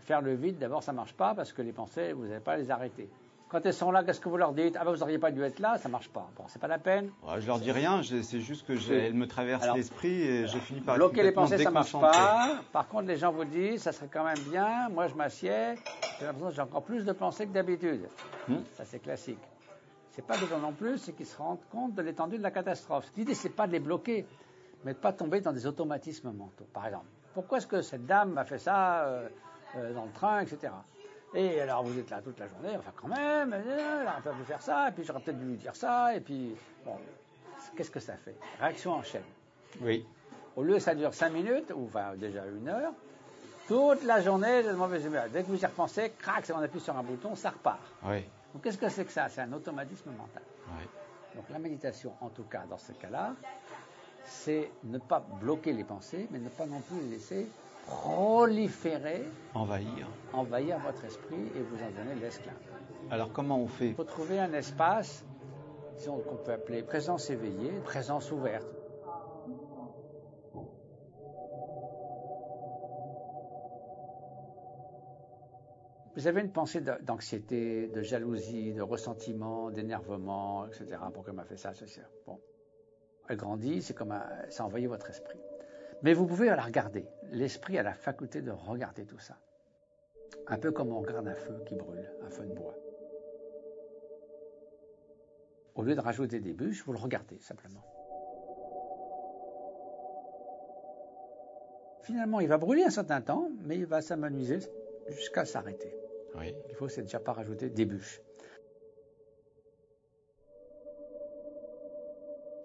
faire le vide, d'abord, ça marche pas parce que les pensées, vous n'allez pas les arrêter. Quand elles sont là, qu'est-ce que vous leur dites? Ah ben vous n'auriez pas dû être là, ça marche pas. Bon, c'est pas la peine. Ouais, je leur dis rien, c'est juste que elles me traversent l'esprit et j'ai fini par Bloquer les pensées, ça marche pas. Par contre, les gens vous disent, ça serait quand même bien. Moi, je m'assieds, j'ai l'impression que j'ai encore plus de pensées que d'habitude. Hmm. Ça, c'est classique. C'est pas besoin non plus, c'est qu'ils se rendent compte de l'étendue de la catastrophe. L'idée, c'est pas de les bloquer, mais de pas tomber dans des automatismes mentaux. Par exemple, pourquoi est-ce que cette dame m'a fait ça euh, euh, dans le train, etc. Et alors, vous êtes là toute la journée, enfin, quand même, elle aurait pas pu faire ça, et puis j'aurais peut-être dû lui dire ça, et puis, bon, qu'est-ce que ça fait? Réaction en chaîne. Oui. Au lieu, ça dure 5 minutes, ou enfin déjà une heure, toute la journée de mauvaise humeur. Dès que vous y repensez, crac, on appuie sur un bouton, ça repart. Oui. Donc qu'est-ce que c'est que ça? C'est un automatisme mental. Oui. Donc la méditation, en tout cas dans ce cas-là, c'est ne pas bloquer les pensées, mais ne pas non plus les laisser proliférer, Envahir. envahir votre esprit et vous en donner l'esclave. Alors comment on fait? Il faut trouver un espace disons, qu'on peut appeler présence éveillée, présence ouverte. Vous avez une pensée d'anxiété, de jalousie, de ressentiment, d'énervement, etc. Pourquoi m'a fait ça, ça. Bon. Elle grandit, c'est comme un, ça envahit votre esprit. Mais vous pouvez la regarder. L'esprit a la faculté de regarder tout ça. Un peu comme on regarde un feu qui brûle, un feu de bois. Au lieu de rajouter des bûches, vous le regardez simplement. finalement, il va brûler un certain temps, mais il va s'amenuiser jusqu'à s'arrêter. Oui. Il faut, c'est déjà pas rajouter des bûches.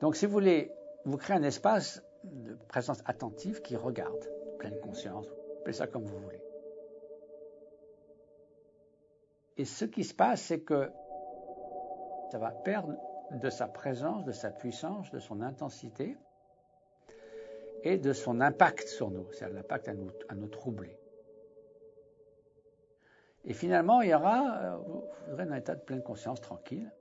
Donc, si vous voulez, vous créez un espace de présence attentive qui regarde, pleine conscience, appelez ça comme vous voulez. Et ce qui se passe, c'est que ça va perdre de sa présence, de sa puissance, de son intensité et de son impact sur nous, c'est-à-dire l'impact à nous, à nous troubler. Et finalement, il y aura, euh, vous dans un état de pleine conscience tranquille.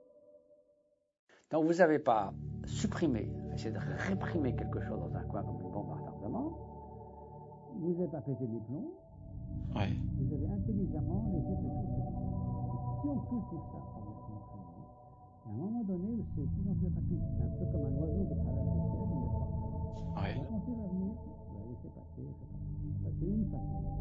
Donc vous n'avez pas supprimé, essayé de réprimer quelque chose dans un coin comme une bombe à retardement. Vous n'avez pas pété les plombs. Ouais. Vous avez intelligemment laissé ces choses se passer. Et si on cultive ça à un moment donné, c'est de plus en plus rapide. C'est un peu comme un oiseau qui traverse le ciel, il laisse pas. Ouais. La pensée va venir, vous la laissez passer, c'est une façon.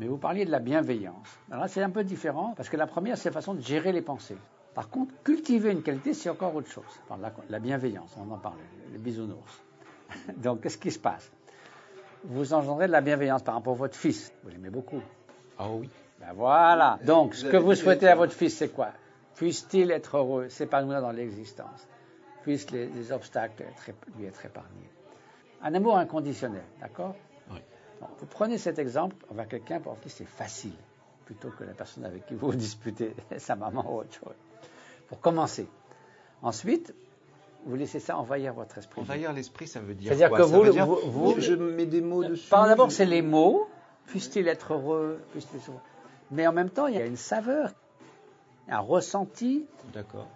Mais vous parliez de la bienveillance. Alors là, c'est un peu différent, parce que la première, c'est la façon de gérer les pensées. Par contre, cultiver une qualité, c'est encore autre chose. Enfin, la, la bienveillance, on en parlait, les bisounours. Donc, qu'est-ce qui se passe? Vous engendrez de la bienveillance par rapport à votre fils. Vous l'aimez beaucoup. Ah oui. Ben voilà. Donc, ce que vous souhaitez à votre fils, c'est quoi? Puisse-t-il être heureux, s'épanouir dans l'existence? Puissent les, les obstacles être, lui être épargnés Un amour inconditionnel, d'accord? Donc, Vous prenez cet exemple envers quelqu'un pour qui c'est facile, plutôt que la personne avec qui vous disputez, sa maman ou autre chose. Pour commencer. Ensuite, vous laissez ça envahir votre esprit. Envahir l'esprit, ça veut dire C'est-à-dire quoi que Ça vous- veut dire, vous- vous- je mets des mots dessus. Par d'abord, c'est les mots, puisse-t-il être heureux, puisse-t-il être heureux. Mais en même temps, il y a une saveur, un ressenti. D'accord.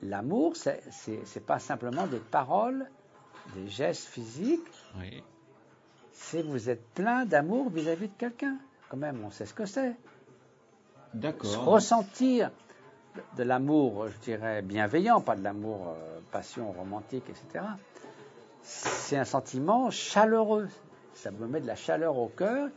L'amour, c'est c'est- c'est pas simplement des paroles, des gestes physiques, Oui. C'est que vous êtes plein d'amour vis-à-vis de quelqu'un. Quand même, on sait ce que c'est. Se D'accord. Ressentir de, l'amour, je dirais, bienveillant, pas de l'amour euh, passion romantique, etc. C'est un sentiment chaleureux. Ça me met de la chaleur au cœur.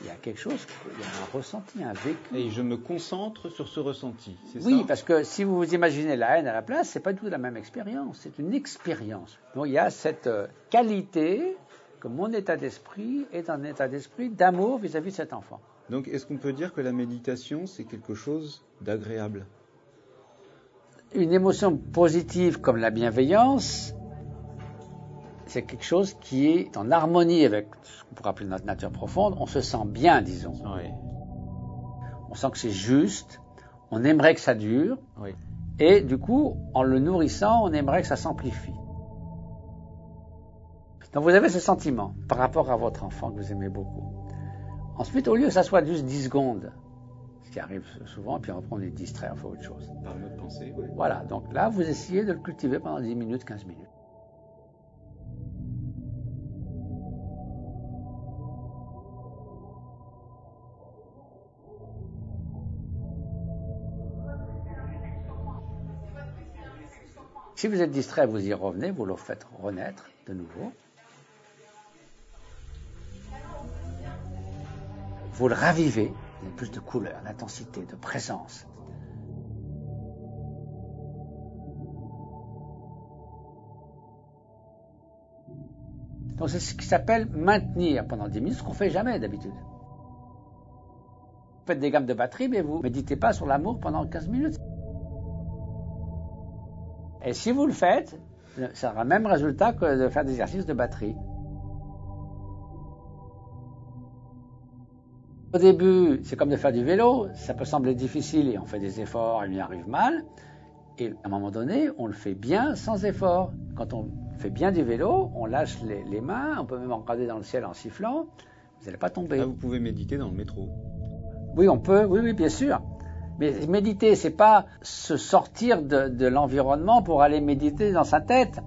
Il y a quelque chose, il y a un ressenti, un vécu. Et je me concentre sur ce ressenti, c'est Oui, ça? parce que si vous vous imaginez la haine à la place, c'est pas du tout la même expérience, c'est une expérience. Donc il y a cette euh, qualité que mon état d'esprit est un état d'esprit d'amour vis-à-vis de cet enfant. Donc, est-ce qu'on peut dire que la méditation, c'est quelque chose d'agréable? Une émotion positive comme la bienveillance, c'est quelque chose qui est en harmonie avec ce qu'on pourrait appeler notre nature profonde. On se sent bien, disons. Oui. On sent que c'est juste. On aimerait que ça dure. Oui. Et du coup, en le nourrissant, on aimerait que ça s'amplifie. Donc vous avez ce sentiment par rapport à votre enfant que vous aimez beaucoup. Ensuite, au lieu que ça soit juste 10 secondes, ce qui arrive souvent, puis après on est distrait, on fait autre chose. Par notre pensée, oui. Voilà, donc là, vous essayez de le cultiver pendant 10 minutes, 15 minutes. Si vous êtes distrait, vous y revenez, vous le faites renaître de nouveau. Vous le ravivez, il y plus de couleur, d'intensité, de présence. Donc c'est ce qui s'appelle maintenir pendant 10 minutes, ce qu'on fait jamais d'habitude. Vous faites des gammes de batterie, mais vous méditez pas sur l'amour pendant 15 minutes. Et si vous le faites, ça aura le même résultat que de faire des exercices de batterie. Au début, c'est comme de faire du vélo, ça peut sembler difficile et on fait des efforts et on y arrive mal. Et à un moment donné, on le fait bien sans effort. Quand on fait bien du vélo, on lâche les, les mains, on peut même regarder dans le ciel en sifflant, vous n'allez pas tomber. Ah, vous pouvez méditer dans le métro. Oui, on peut, oui, oui, bien sûr. Mais méditer, c'est pas se sortir de, de l'environnement pour aller méditer dans sa tête.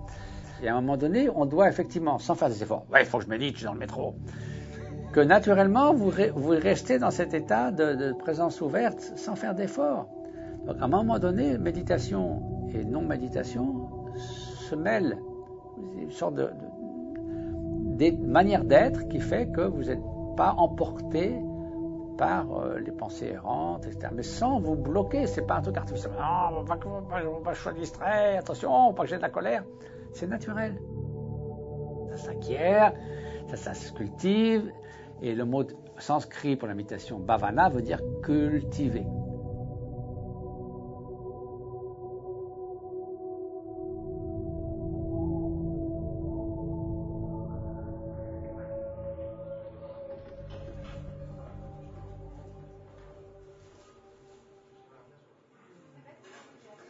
Et à un moment donné, on doit effectivement, sans faire des efforts, ouais, il faut que je médite, je suis dans le métro, que naturellement, vous, re- vous restez dans cet état de, présence ouverte sans faire d'efforts. Donc à un moment donné, méditation et non-méditation se mêlent. Une sorte de, manières d'être qui fait que vous n'êtes pas emporté par euh, les pensées errantes, etc. Mais sans vous bloquer, c'est pas un truc artificiel. Va pas, va, je distrait, attention, pas que j'ai de la colère. C'est naturel. Ça s'acquiert, ça, ça se cultive, et le mot sanskrit pour la méditation bhavana veut dire cultiver.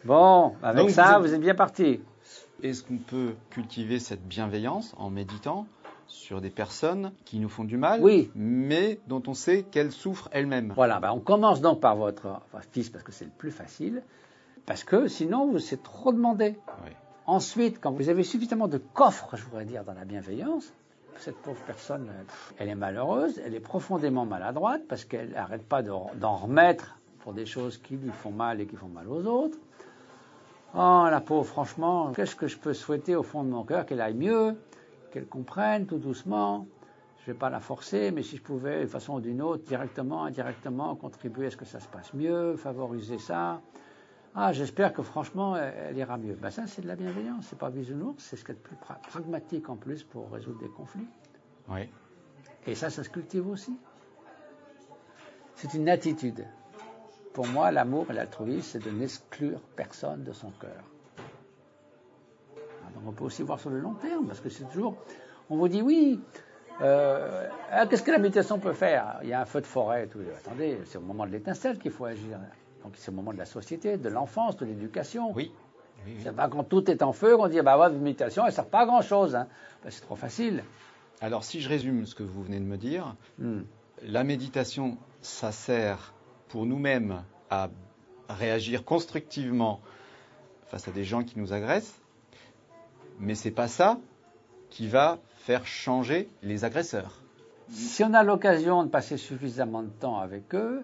Bon, avec ça, vous êtes... bien parti. Est-ce qu'on peut cultiver cette bienveillance en méditant? Sur des personnes qui nous font du mal, oui. mais dont on sait qu'elles souffrent elles-mêmes Voilà, ben on commence donc par votre, fils parce que c'est le plus facile, parce que sinon, c'est trop demandé. Oui. Ensuite, quand vous avez suffisamment de coffres, je voudrais dire, dans la bienveillance, cette pauvre personne, elle est malheureuse, elle est profondément maladroite parce qu'elle n'arrête pas d'en remettre pour des choses qui lui font mal et qui font mal aux autres. Oh, la pauvre, franchement, qu'est-ce que je peux souhaiter au fond de mon cœur Qu'elle aille mieux, qu'elle comprenne tout doucement. Je ne vais pas la forcer, mais si je pouvais, d'une façon ou d'une autre, directement, indirectement, contribuer à ce que ça se passe mieux, favoriser ça. Ah, j'espère que franchement, elle, ira mieux. Ben ça, c'est de la bienveillance, c'est pas bisounours, c'est ce qui est le plus pragmatique en plus pour résoudre des conflits. Oui. Et ça, ça se cultive aussi. C'est une attitude. Pour moi, l'amour et l'altruisme, c'est de n'exclure personne de son cœur. Ah, donc on peut aussi voir sur le long terme, parce que c'est toujours. On vous dit oui, euh, ah, qu'est-ce que la méditation peut faire? Il y a un feu de forêt. Tout. Attendez, c'est au moment de l'étincelle qu'il faut agir. Donc c'est au moment de la société, de l'enfance, de l'éducation. Oui. C'est pas quand tout est en feu qu'on dit bah votre méditation elle sert pas à grand chose. Hein. Ben, c'est trop facile. Alors si je résume ce que vous venez de me dire, hmm. la méditation, ça sert pour nous-mêmes à réagir constructivement face à des gens qui nous agressent, mais c'est pas ça qui va faire changer les agresseurs. Si on a l'occasion de passer suffisamment de temps avec eux,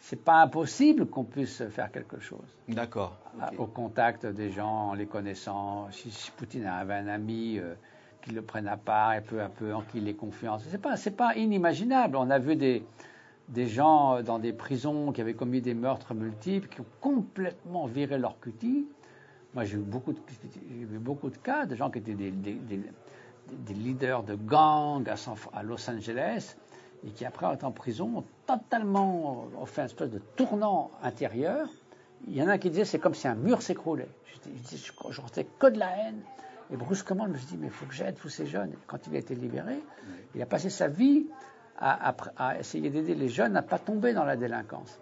c'est pas impossible qu'on puisse faire quelque chose. D'accord. Au contact des gens, en les connaissant. Si, Poutine avait un ami euh, qui le prenne à part et peu à peu en qui il ait confiance, c'est pas c'est pas inimaginable. On a vu des des gens euh, dans des prisons qui avaient commis des meurtres multiples, qui ont complètement viré leur cutie. Moi, j'ai eu beaucoup de, beaucoup de cas de gens qui étaient des, des, leaders de gangs à, à, Los Angeles et qui, après être en prison, ont totalement fait un espèce de tournant intérieur. Il y en a qui disaient c'est comme si un mur s'écroulait. Je, je, je restais que de la haine. Et brusquement, je me suis dit mais il faut que j'aide tous ces jeunes. quand il a été libéré, il a passé sa vie à, essayer d'aider les jeunes à ne pas tomber dans la délinquance.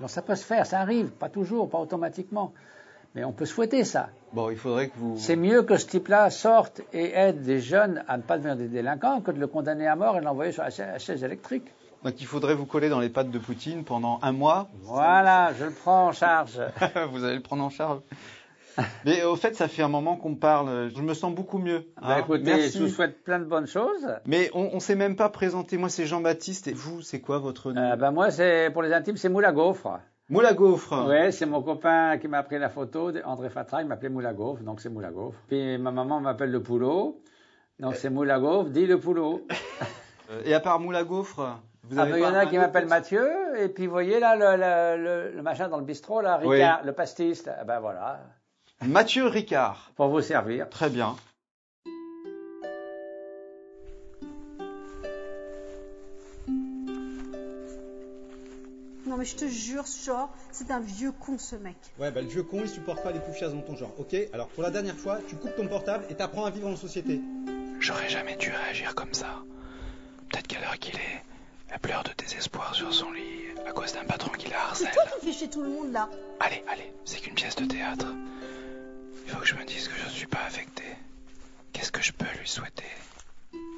Donc ça peut se faire, ça arrive, pas toujours, pas automatiquement. Mais on peut souhaiter ça. Bon, il faudrait que vous. C'est mieux que ce type-là sorte et aide des jeunes à ne pas devenir des délinquants que de le condamner à mort et l'envoyer sur la chaise électrique. Donc il faudrait vous coller dans les pattes de Poutine pendant un mois. Voilà, je le prends en charge. vous allez le prendre en charge. Mais au fait, ça fait un moment qu'on parle. Je me sens beaucoup mieux. Bah, hein. Merci. je vous souhaite plein de bonnes choses. Mais on, ne s'est même pas présenté. Moi, c'est Jean-Baptiste. Et vous, c'est quoi votre nom? Euh, bah, Moi, c'est pour les intimes, c'est Moula Gaufre. Moula Gaufre. Oui, c'est mon copain qui m'a pris la photo. André Fatra, il m'appelait Moula Gaufre, donc c'est Moula Gaufre. Puis ma maman m'appelle le Poulot. Donc c'est Moula Gaufre, dit le Poulot. Euh, et à part Moula Gaufre vous ah, avez il y en a qui m'appelle Mathieu, et puis vous voyez là le, le, machin dans le bistrot, là, Ricard, le pastis, ah ben voilà. Mathieu Ricard. Pour vous servir. Très bien. Mais je te jure, genre, c'est un vieux con ce mec. Ouais, bah le vieux con, il supporte pas les poufias dans ton genre, ok? Alors pour la dernière fois, tu coupes ton portable et t'apprends à vivre en société. J'aurais jamais dû réagir comme ça. Peut-être qu'à l'heure qu'il est, elle pleure de désespoir sur son lit à cause d'un patron qui la harcèle. C'est toi qui fais chez tout le monde là. Allez, allez, c'est qu'une pièce de théâtre. Il faut que je me dise que je ne suis pas affecté. Qu'est-ce que je peux lui souhaiter?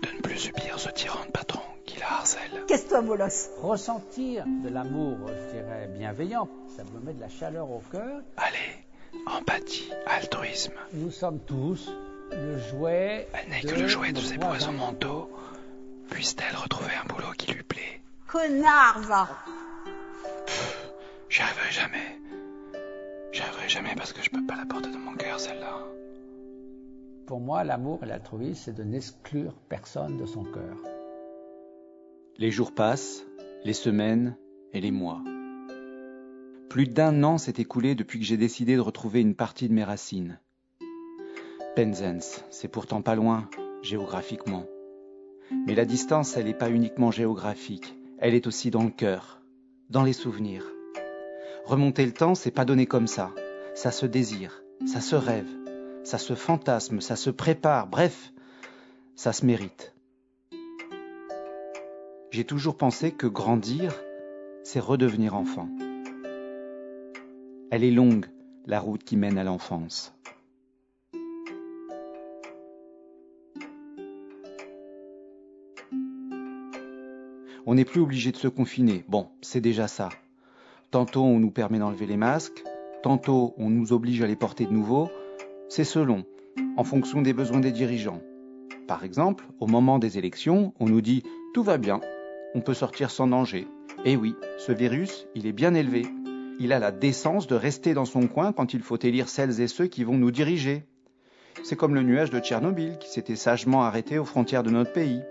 De ne plus subir ce tyran de patron qui la harcèle. Qu'est-ce toi, Bolos Ressentir de l'amour, je dirais, bienveillant, ça me met de la chaleur au cœur. Allez, empathie, altruisme. Nous sommes tous le jouet. Elle n'est que le jouet de ses poisons mentaux. Puisse-t-elle retrouver un boulot qui lui plaît? Connard, va J'y arriverai jamais. J'y arriverai jamais parce que je peux pas la porter dans mon cœur, celle-là. Pour moi, l'amour et l'altruisme, c'est de n'exclure personne de son cœur. Les jours passent les semaines et les mois. Plus d'un an s'est écoulé depuis que j'ai décidé de retrouver une partie de mes racines. Penzance, c'est pourtant pas loin, géographiquement. Mais la distance, elle n'est pas uniquement géographique, elle est aussi dans le cœur, dans les souvenirs. Remonter le temps, c'est pas donné comme ça. Ça se désire, ça se rêve, ça se fantasme, ça se prépare, bref, ça se mérite. J'ai toujours pensé que grandir, c'est redevenir enfant. Elle est longue, la route qui mène à l'enfance. On n'est plus obligé de se confiner. Bon, c'est déjà ça. Tantôt on nous permet d'enlever les masques, tantôt on nous oblige à les porter de nouveau. C'est selon, en fonction des besoins des dirigeants. Par exemple, au moment des élections, on nous dit tout va bien, on peut sortir sans danger. Eh oui, ce virus, il est bien élevé il a la décence de rester dans son coin quand il faut élire celles et ceux qui vont nous diriger. C'est comme le nuage de Tchernobyl qui s'était sagement arrêté aux frontières de notre pays.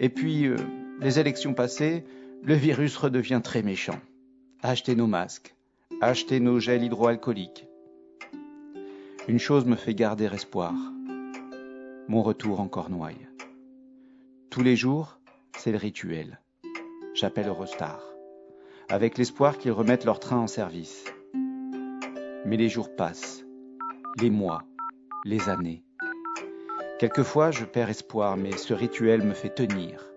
Et puis, euh, les élections passées, le virus redevient très méchant. Achetez nos masques, achetez nos gels hydroalcooliques. Une chose me fait garder espoir. Mon retour en Cornouailles. Tous les jours, c'est le rituel. J'appelle Eurostar avec l'espoir qu'ils remettent leur train en service. Mais les jours passent, les mois, les années. Quelquefois, je perds espoir, mais ce rituel me fait tenir.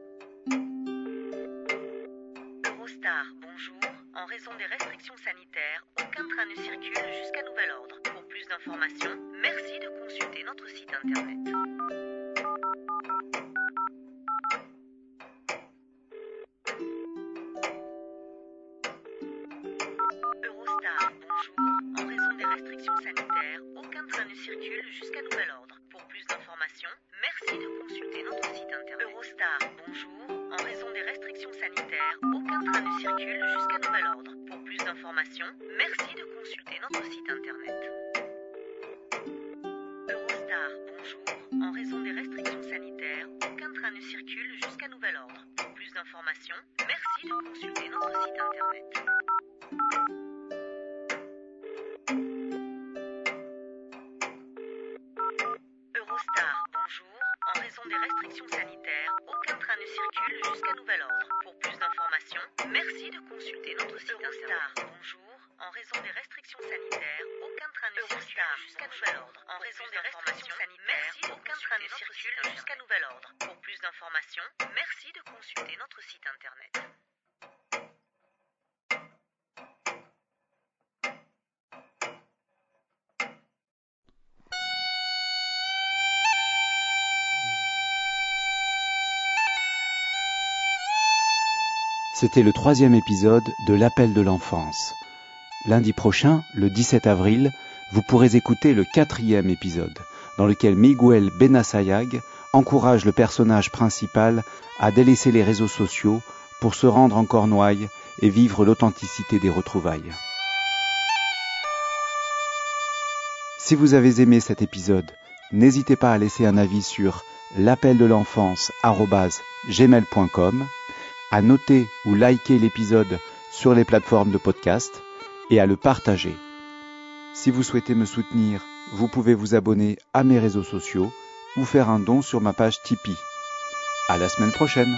En raison des restrictions sanitaires, aucun train ne circule jusqu'à nouvel ordre. En raison des restrictions sanitaires, aucun train ne circule jusqu'à nouvel ordre. Pour plus d'informations, merci de consulter notre site internet. C'était le troisième épisode de L'appel de l'enfance. Lundi prochain, le 17 avril, vous pourrez écouter le quatrième épisode, dans lequel Miguel Benassayag encourage le personnage principal à délaisser les réseaux sociaux pour se rendre en Cornouailles et vivre l'authenticité des retrouvailles. Si vous avez aimé cet épisode, n'hésitez pas à laisser un avis sur l'appel de l'enfance gmail.com, à noter ou liker l'épisode sur les plateformes de podcast et à le partager. Si vous souhaitez me soutenir, vous pouvez vous abonner à mes réseaux sociaux ou faire un don sur ma page Tipeee. À la semaine prochaine!